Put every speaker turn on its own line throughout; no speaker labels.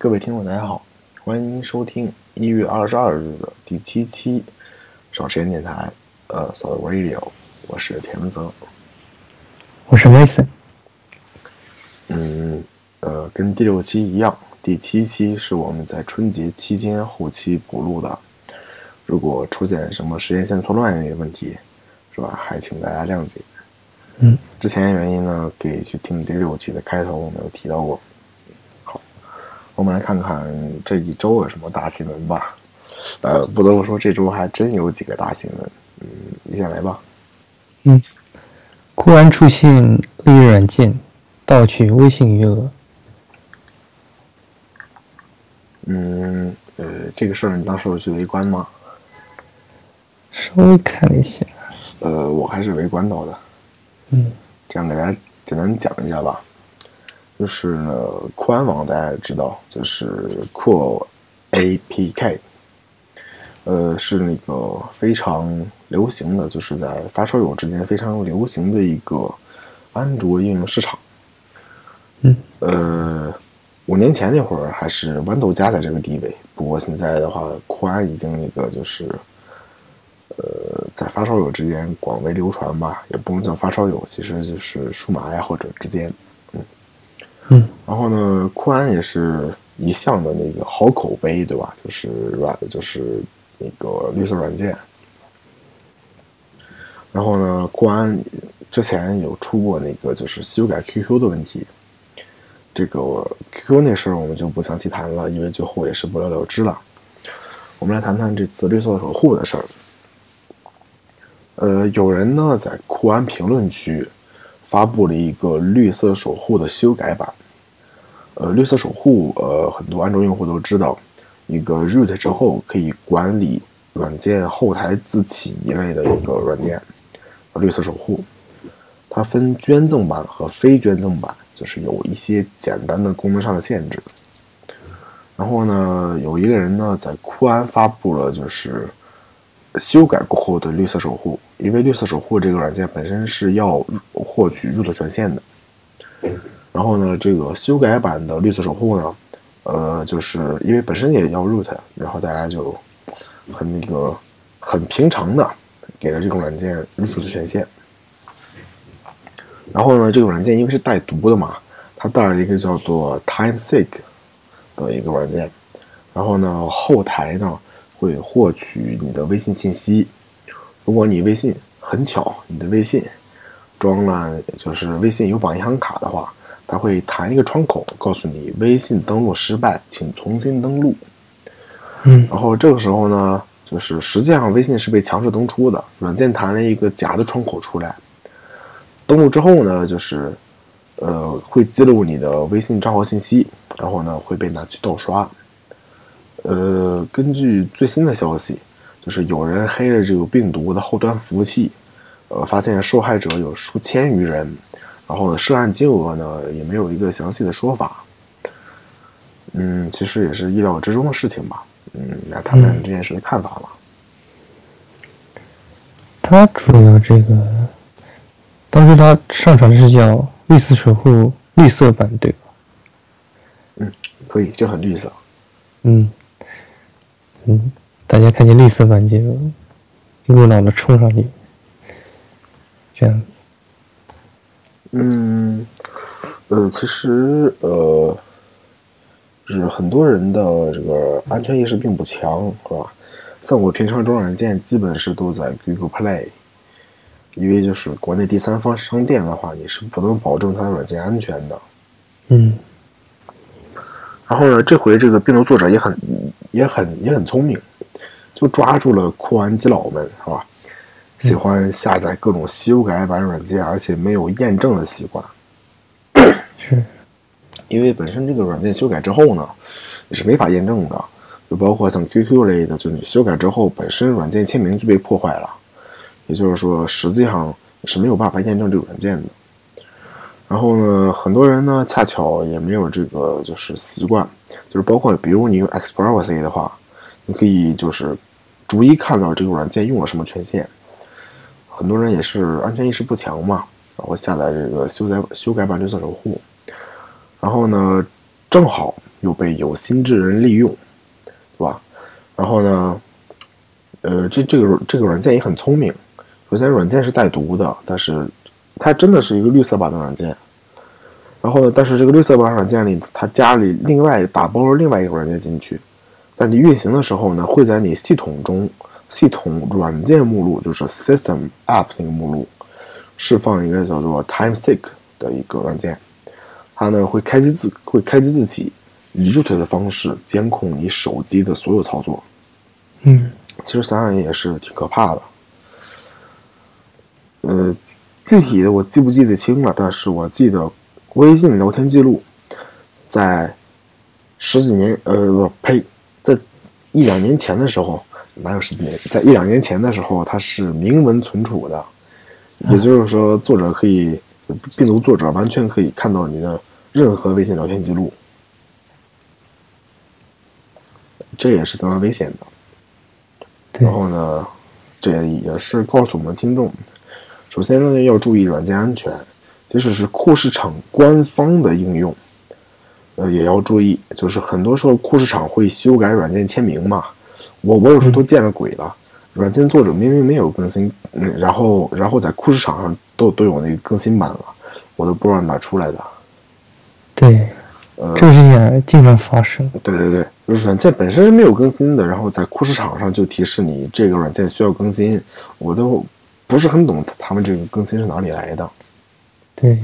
各位听众，大家好，欢迎您收听一月二十二日的第七期少时间电台，呃，Soul Radio，我是田文泽。
我是 Mason。
嗯，呃，跟第六期一样，第七期是我们在春节期间后期补录的。如果出现什么时间线错乱的问题，是吧？还请大家谅解。
嗯，
之前原因呢，可以去听第六期的开头，我们有提到过。好，我们来看看这一周有什么大新闻吧。呃，不得不说，这周还真有几个大新闻。嗯，你先来吧。
嗯，酷安出现恶意软件盗取微信余额。
嗯，呃，这个事儿你当时有去围观吗？
稍微看了一下。
呃，我还是围观到的。
嗯，
这样给大家简单讲一下吧。就是呢，酷安网大家也知道，就是酷 APK，呃，是那个非常流行的，就是在发烧友之间非常流行的一个安卓应用市场。
嗯，
呃，五年前那会儿还是豌豆荚在这个地位，不过现在的话，酷安已经那个就是。呃，在发烧友之间广为流传吧，也不能叫发烧友，其实就是数码爱好者之间，嗯。然后呢，酷安也是一向的那个好口碑，对吧？就是软，就是那个绿色软件。然后呢，酷安之前有出过那个就是修改 QQ 的问题，这个 QQ 那事儿我们就不详细谈了，因为最后也是不了了之了。我们来谈谈这次绿色守护的事儿。呃，有人呢在酷安评论区发布了一个绿色守护的修改版。呃，绿色守护，呃，很多安卓用户都知道，一个 root 之后可以管理软件后台自启一类的一个软件。绿色守护，它分捐赠版和非捐赠版，就是有一些简单的功能上的限制。然后呢，有一个人呢在酷安发布了就是修改过后的绿色守护。因为绿色守护这个软件本身是要获取 root 权限的，然后呢，这个修改版的绿色守护呢，呃，就是因为本身也要 root，然后大家就很那个很平常的给了这个软件 root 的权限。然后呢，这个软件因为是带读的嘛，它带了一个叫做 TimeSeek 的一个软件，然后呢，后台呢会获取你的微信信息。如果你微信很巧，你的微信装了就是微信有绑银行卡的话，它会弹一个窗口，告诉你微信登录失败，请重新登录。
嗯，
然后这个时候呢，就是实际上微信是被强制登出的，软件弹了一个假的窗口出来。登录之后呢，就是呃会记录你的微信账号信息，然后呢会被拿去盗刷。呃，根据最新的消息。就是有人黑了这个病毒的后端服务器，呃，发现受害者有数千余人，然后呢，涉案金额呢也没有一个详细的说法。嗯，其实也是意料之中的事情吧。嗯，来谈谈这件事的看法吧。
他主要这个，当时他上传的是叫“绿色守护”绿色版，对吧？
嗯，可以，就很绿色。
嗯，嗯。大家看见绿色版就一股脑的冲上去，这样子。
嗯，呃，其实呃，就是很多人的这个安全意识并不强，是吧？像我平常装软件，基本是都在 Google Play，因为就是国内第三方商店的话，你是不能保证它的软件安全的。
嗯。
然后呢，这回这个病毒作者也很、也很、也很聪明。就抓住了酷安基佬们，是吧？喜欢下载各种修改版软件，而且没有验证的习惯。
是，
因为本身这个软件修改之后呢，你是没法验证的。就包括像 QQ 类的，就你修改之后，本身软件签名就被破坏了，也就是说，实际上是没有办法验证这个软件的。然后呢，很多人呢，恰巧也没有这个就是习惯，就是包括比如你用 Xprivacy 的话，你可以就是。逐一看到这个软件用了什么权限，很多人也是安全意识不强嘛，然后下载这个修改修改版绿色守护，然后呢，正好又被有心之人利用，对吧？然后呢，呃，这这个这个软件也很聪明。首先，软件是带毒的，但是它真的是一个绿色版的软件。然后呢，但是这个绿色版软件里，它加里另外打包了另外一个软件进去，在你运行的时候呢，会在你系统中系统软件目录，就是 System App 那个目录，释放一个叫做 TimeSync 的一个软件。它呢会开机自会开机自己，以 root 的方式监控你手机的所有操作。
嗯，
其实想想也是挺可怕的。呃，具体的我记不记得清了，但是我记得微信聊天记录在十几年，呃不呸，在一两年前的时候，哪有十几年？在一两年前的时候，它是明文存储的，也就是说，作者可以病毒作者完全可以看到你的。任何微信聊天记录，这也是相当危险的。然后呢，这也是告诉我们听众，首先呢要注意软件安全，即使是酷市场官方的应用，呃也要注意。就是很多时候酷市场会修改软件签名嘛，我我有时候都见了鬼了，软件作者明明没有更新，嗯，然后然后在酷市场上都都有那个更新版了，我都不知道哪出来的。
对，
呃，
这个事情经常发生。
对对对，软件本身是没有更新的，然后在酷市场上就提示你这个软件需要更新，我都不是很懂他们这个更新是哪里来的。
对，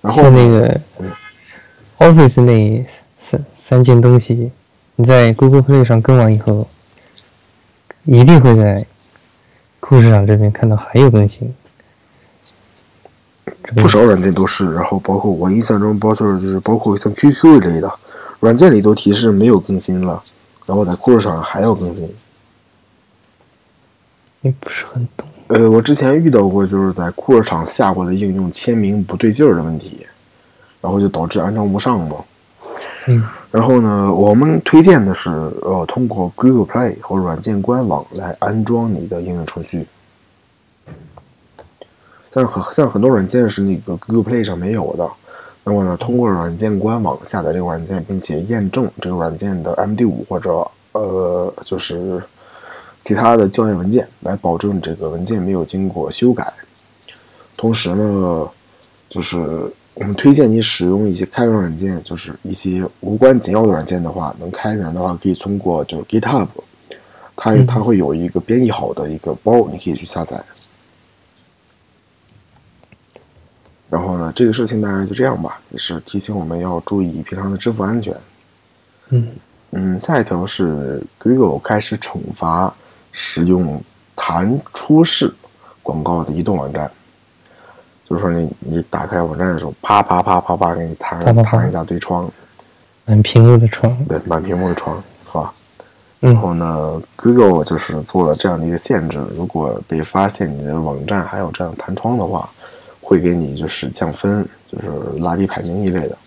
然后
那个 Office 那三三件东西，你在 Google Play 上更完以后，一定会在酷市场这边看到还有更新。
不少软件都是，然后包括我印象中，包括就是包括像 QQ 一类的软件里都提示没有更新了，然后在酷市场还要更新。
也不是很懂。
呃，我之前遇到过，就是在库尔厂下过的应用签名不对劲儿的问题，然后就导致安装不上嘛。
嗯。
然后呢，我们推荐的是，呃，通过 Google Play 和软件官网来安装你的应用程序。但很像很多软件是那个 Google Play 上没有的，那么呢，通过软件官网下载这个软件，并且验证这个软件的 MD5 或者呃就是其他的校验文件，来保证这个文件没有经过修改。同时呢，就是我们推荐你使用一些开源软件，就是一些无关紧要的软件的话，能开源的话，可以通过就是 GitHub，它它会有一个编译好的一个包，你可以去下载。然后呢，这个事情大概就这样吧，也是提醒我们要注意平常的支付安全。
嗯
嗯，下一条是 Google 开始惩罚使用弹出式广告的移动网站，就是说你你打开网站的时候，啪啪啪啪啪给你弹弹一大堆窗，
满屏幕的窗，
对，满屏幕的窗，是吧？
然
后呢，Google 就是做了这样的一个限制，如果被发现你的网站还有这样弹窗的话。会给你就是降分，就是拉低排名一类的，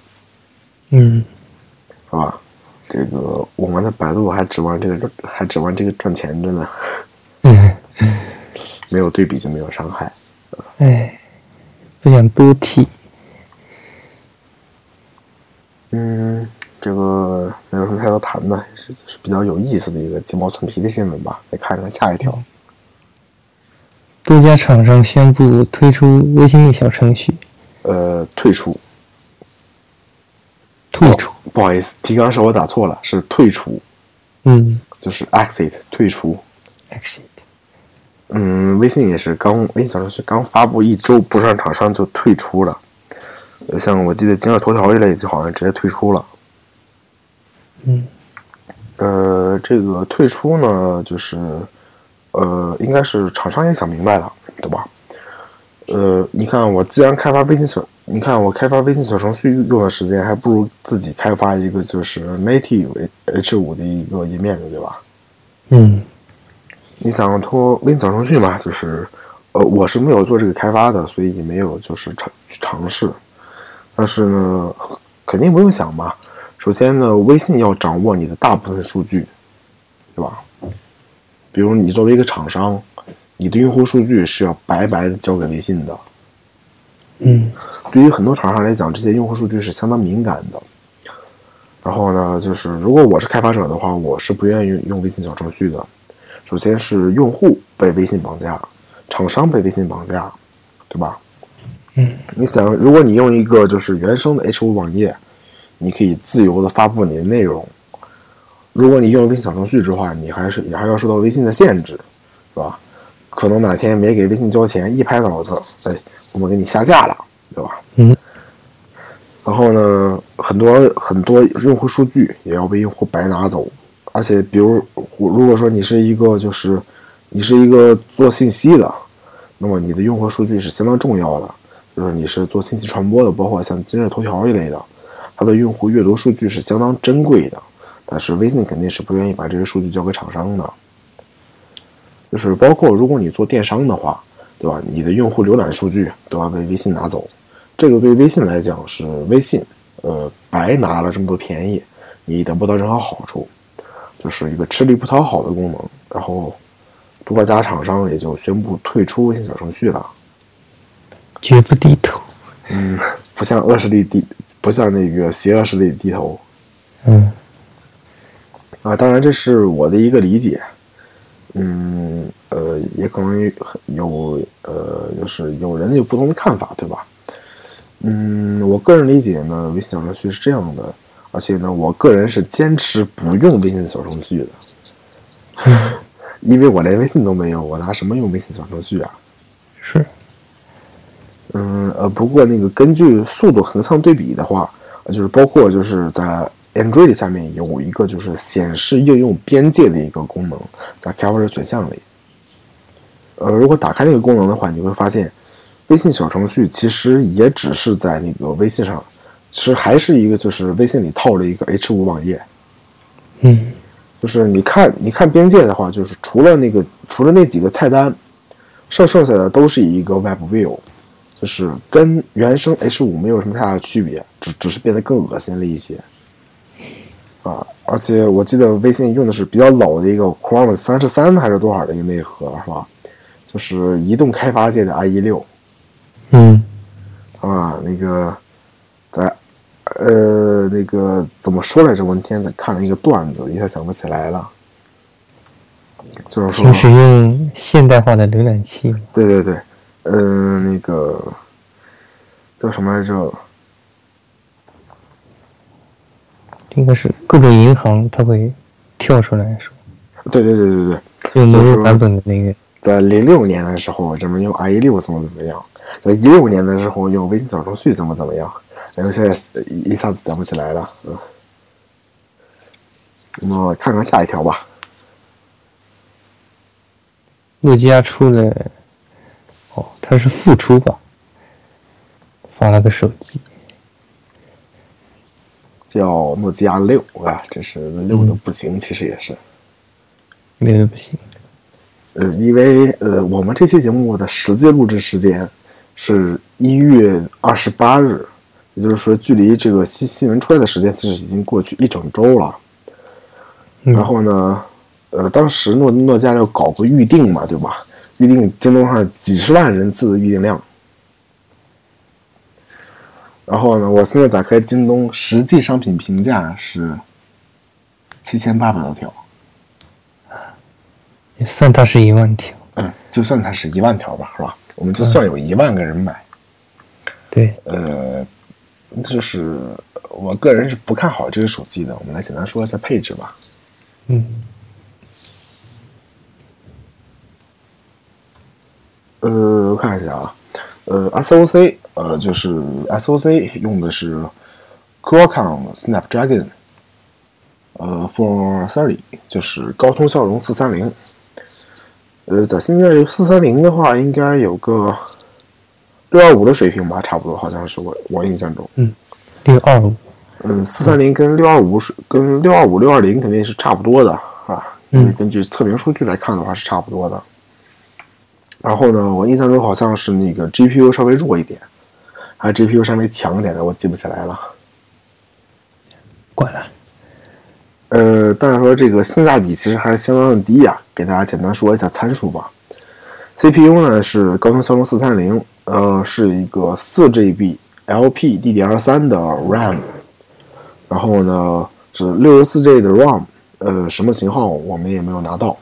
嗯，
是吧？这个我们的百度还指望这个还指望这个赚钱着呢，没有对比就没有伤害。
哎，不想多提。
嗯，这个没有什么太多谈的，是就是比较有意思的一个鸡毛蒜皮的新闻吧。来看看下一条。
多家厂商宣布推出微信小程序，
呃，退出，
退出，
不好意思，提纲是我打错了，是退出，
嗯，
就是 exit 退出
，exit，
嗯，微信也是刚微信小程序刚发布一周，不少厂商就退出了，像我记得今日头条一类，就好像直接退出了，
嗯，
呃，这个退出呢，就是。呃，应该是厂商也想明白了，对吧？呃，你看我既然开发微信小，你看我开发微信小程序用的时间，还不如自己开发一个就是 native H 五的一个页面呢，对吧？
嗯，
你想通过微信小程序嘛，就是呃，我是没有做这个开发的，所以也没有就是尝去尝试。但是呢，肯定不用想嘛。首先呢，微信要掌握你的大部分数据，对吧？比如你作为一个厂商，你的用户数据是要白白的交给微信的。
嗯，
对于很多厂商来讲，这些用户数据是相当敏感的。然后呢，就是如果我是开发者的话，我是不愿意用微信小程序的。首先是用户被微信绑架，厂商被微信绑架，对吧？
嗯，
你想，如果你用一个就是原生的 H 五网页，你可以自由的发布你的内容。如果你用微信小程序的话，你还是也还要受到微信的限制，是吧？可能哪天没给微信交钱，一拍脑子，哎，我们给你下架了，对吧？
嗯。
然后呢，很多很多用户数据也要被用户白拿走，而且比如如果说你是一个就是你是一个做信息的，那么你的用户数据是相当重要的。就是你是做信息传播的，包括像今日头条一类的，它的用户阅读数据是相当珍贵的。但是微信肯定是不愿意把这些数据交给厂商的。就是包括如果你做电商的话，对吧？你的用户浏览数据都要被微信拿走，这个对微信来讲是微信，呃，白拿了这么多便宜，你得不到任何好处，就是一个吃力不讨好的功能。然后多家厂商也就宣布退出微信小程序了。
绝不低头。
嗯，不向恶势力低，不向那个邪恶势力低头。
嗯。
啊，当然这是我的一个理解。嗯，呃，也可能有呃，就是有人有不同的看法，对吧？嗯，我个人理解呢，微信小程序是这样的，而且呢，我个人是坚持不用微信小程序的，因为我连微信都没有，我拿什么用微信小程序啊？
是。
嗯呃，不过那个根据速度横向对比的话，就是包括就是在 Android 下面有一个就是显示应用边界的一个功能，在开发者选项里。呃，如果打开那个功能的话，你会发现，微信小程序其实也只是在那个微信上，其实还是一个就是微信里套了一个 H 五网页。
嗯，
就是你看你看边界的话，就是除了那个除了那几个菜单，剩剩下的都是一个 Web View。就是跟原生 H 五没有什么太大的区别，只只是变得更恶心了一些，啊！而且我记得微信用的是比较老的一个 Chrome 三十三还是多少的一个内核，是吧？就是移动开发界的 IE 六，
嗯，
啊，那个在呃那个怎么说来着？我那天在看了一个段子，一下想不起来了，就是说，
请使用现代化的浏览器。
对对对。嗯，那个叫什么来着？
应该是各种银行，它会跳出来说。
对对对对对，
用某个版本的那个。
在零六年的时候，人们用 IE 六怎么怎么样？在一六年的时候，用微信小程序怎么怎么样？然后现在一下子想不起来了。嗯，那么看看下一条吧。
诺基亚出了。哦，它是复出吧？发了个手机，
叫诺基亚六啊，这是六的不行，其实也是
六的不行。
呃，因为呃，我们这期节目的实际录制时间是一月二十八日，也就是说，距离这个新新闻出来的时间其实已经过去一整周了。然后呢，呃，当时诺诺基亚要搞个预定嘛，对吧？预定京东上几十万人次的预定量，然后呢，我现在打开京东，实际商品评价是七千八百多条，
也算它是一万条。
嗯，就算它是一万条吧，是吧？我们就算有一万个人买。
对，
呃，就是我个人是不看好这个手机的。我们来简单说一下配置吧。
嗯。
呃，我看一下啊，呃，SOC，呃，就是 SOC 用的是 Qualcomm Snapdragon，呃，Four Thirty，就是高通骁龙四三零。呃，在现在四三零的话，应该有个六二五的水平吧，差不多，好像是我我印象中。
嗯，六二五。
嗯，四三零跟六二五是跟六二五六二零肯定是差不多的啊。
嗯。
根据测评数据来看的话，是差不多的。然后呢，我印象中好像是那个 GPU 稍微弱一点，还是 GPU 稍微强一点的，我记不起来了。
管了。
呃，但是说这个性价比其实还是相当的低呀。给大家简单说一下参数吧。CPU 呢是高通骁龙四三零，呃，是一个四 GB LPDDR3 的 RAM。然后呢，是六十四 G 的 ROM，呃，什么型号我们也没有拿到。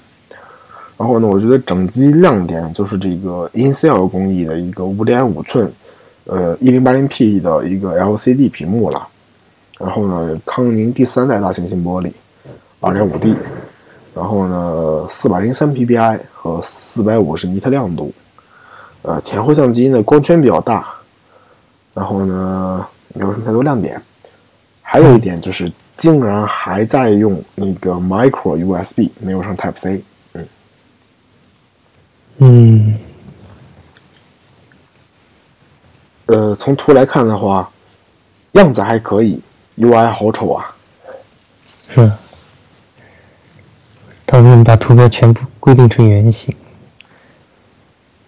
然后呢，我觉得整机亮点就是这个 InCell 工艺的一个五点五寸，呃，一零八零 P 的一个 LCD 屏幕了。然后呢，康宁第三代大猩猩玻璃，二点五 D。然后呢，四百零三 PPI 和四百五十尼特亮度。呃，前后相机呢光圈比较大。然后呢，没有什么太多亮点。还有一点就是，竟然还在用那个 Micro USB，没有上 Type C。嗯。
嗯。
呃，从图来看的话，样子还可以，UI 好丑啊。
是。他们把图标全部规定成圆形。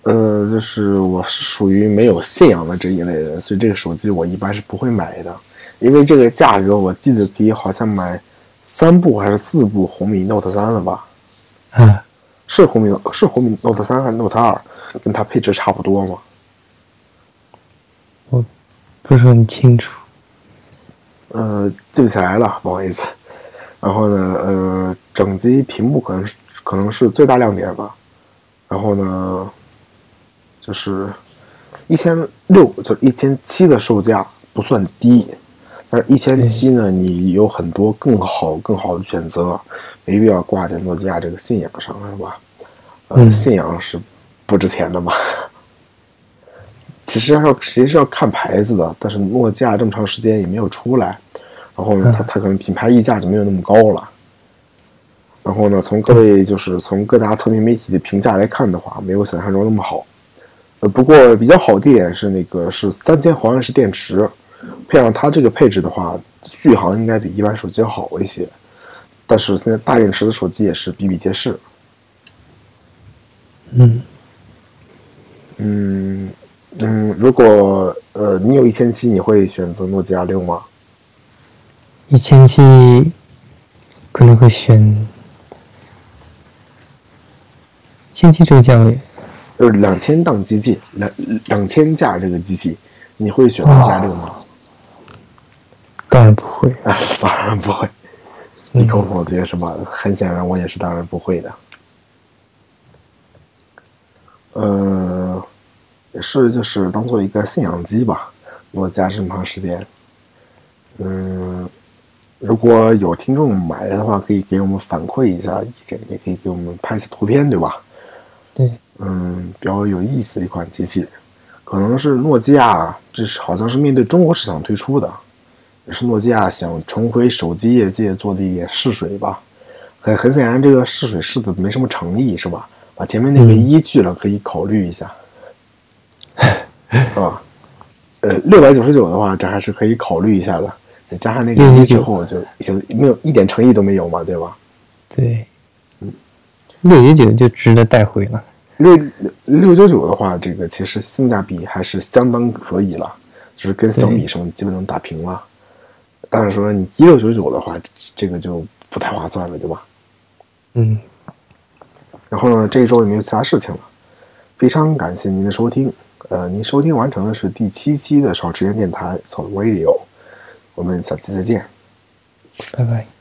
呃，就是我是属于没有信仰的这一类人，所以这个手机我一般是不会买的，因为这个价格我记得可以好像买三部还是四部红米 Note 三了吧？
嗯，
是红米是红米 Note 三还是 Note 二？跟它配置差不多吗？
我不是很清楚。
呃，记不起来了，不好意思。然后呢，呃，整机屏幕可能是可能是最大亮点吧。然后呢？就是一千六，就是一千七的售价不算低，但是一千七呢，你有很多更好、更好的选择，没必要挂在诺基亚这个信仰上，是吧？呃，信仰是不值钱的嘛。其实要实际是要看牌子的，但是诺基亚这么长时间也没有出来，然后呢，它它可能品牌溢价就没有那么高了。然后呢，从各位就是从各大测评媒体的评价来看的话，没有想象中那么好。呃，不过比较好的一点是，那个是三千毫安时电池，配上它这个配置的话，续航应该比一般手机要好一些。但是现在大电池的手机也是比比皆是。
嗯，
嗯嗯，如果呃你有一千七，你会选择诺基亚六吗？
一千七可能会选，千七这个价位。
就是两千档机器，两两千架这个机器，你会选择加六吗？
当然不会
啊，当然不会。你口否决是吧？很显然，我也是当然不会的。也是，就是当做一个信仰机吧。我加这么长时间，嗯，如果有听众买了的话，可以给我们反馈一下意见，也可以给我们拍些图片，对吧？
对。
嗯，比较有意思的一款机器，可能是诺基亚，这是好像是面对中国市场推出的，也是诺基亚想重回手机业界做的一点试水吧。很很显然，这个试水试的没什么诚意，是吧？把前面那个一去了，可以考虑一下，是吧？呃，六百九十九的话，这还是可以考虑一下的。加上那个一之后，就就没有一点诚意都没有嘛，对吧？
对，嗯，六九九就值得带回了。
六六九九的话，这个其实性价比还是相当可以了，就是跟小米什么基本能打平了。但是说你一六九九的话，这个就不太划算了，对吧？
嗯。
然后呢，这一周也没有其他事情了，非常感谢您的收听。呃，您收听完成的是第七期的少时间电台 Soul Radio，我们下期再见，
拜拜。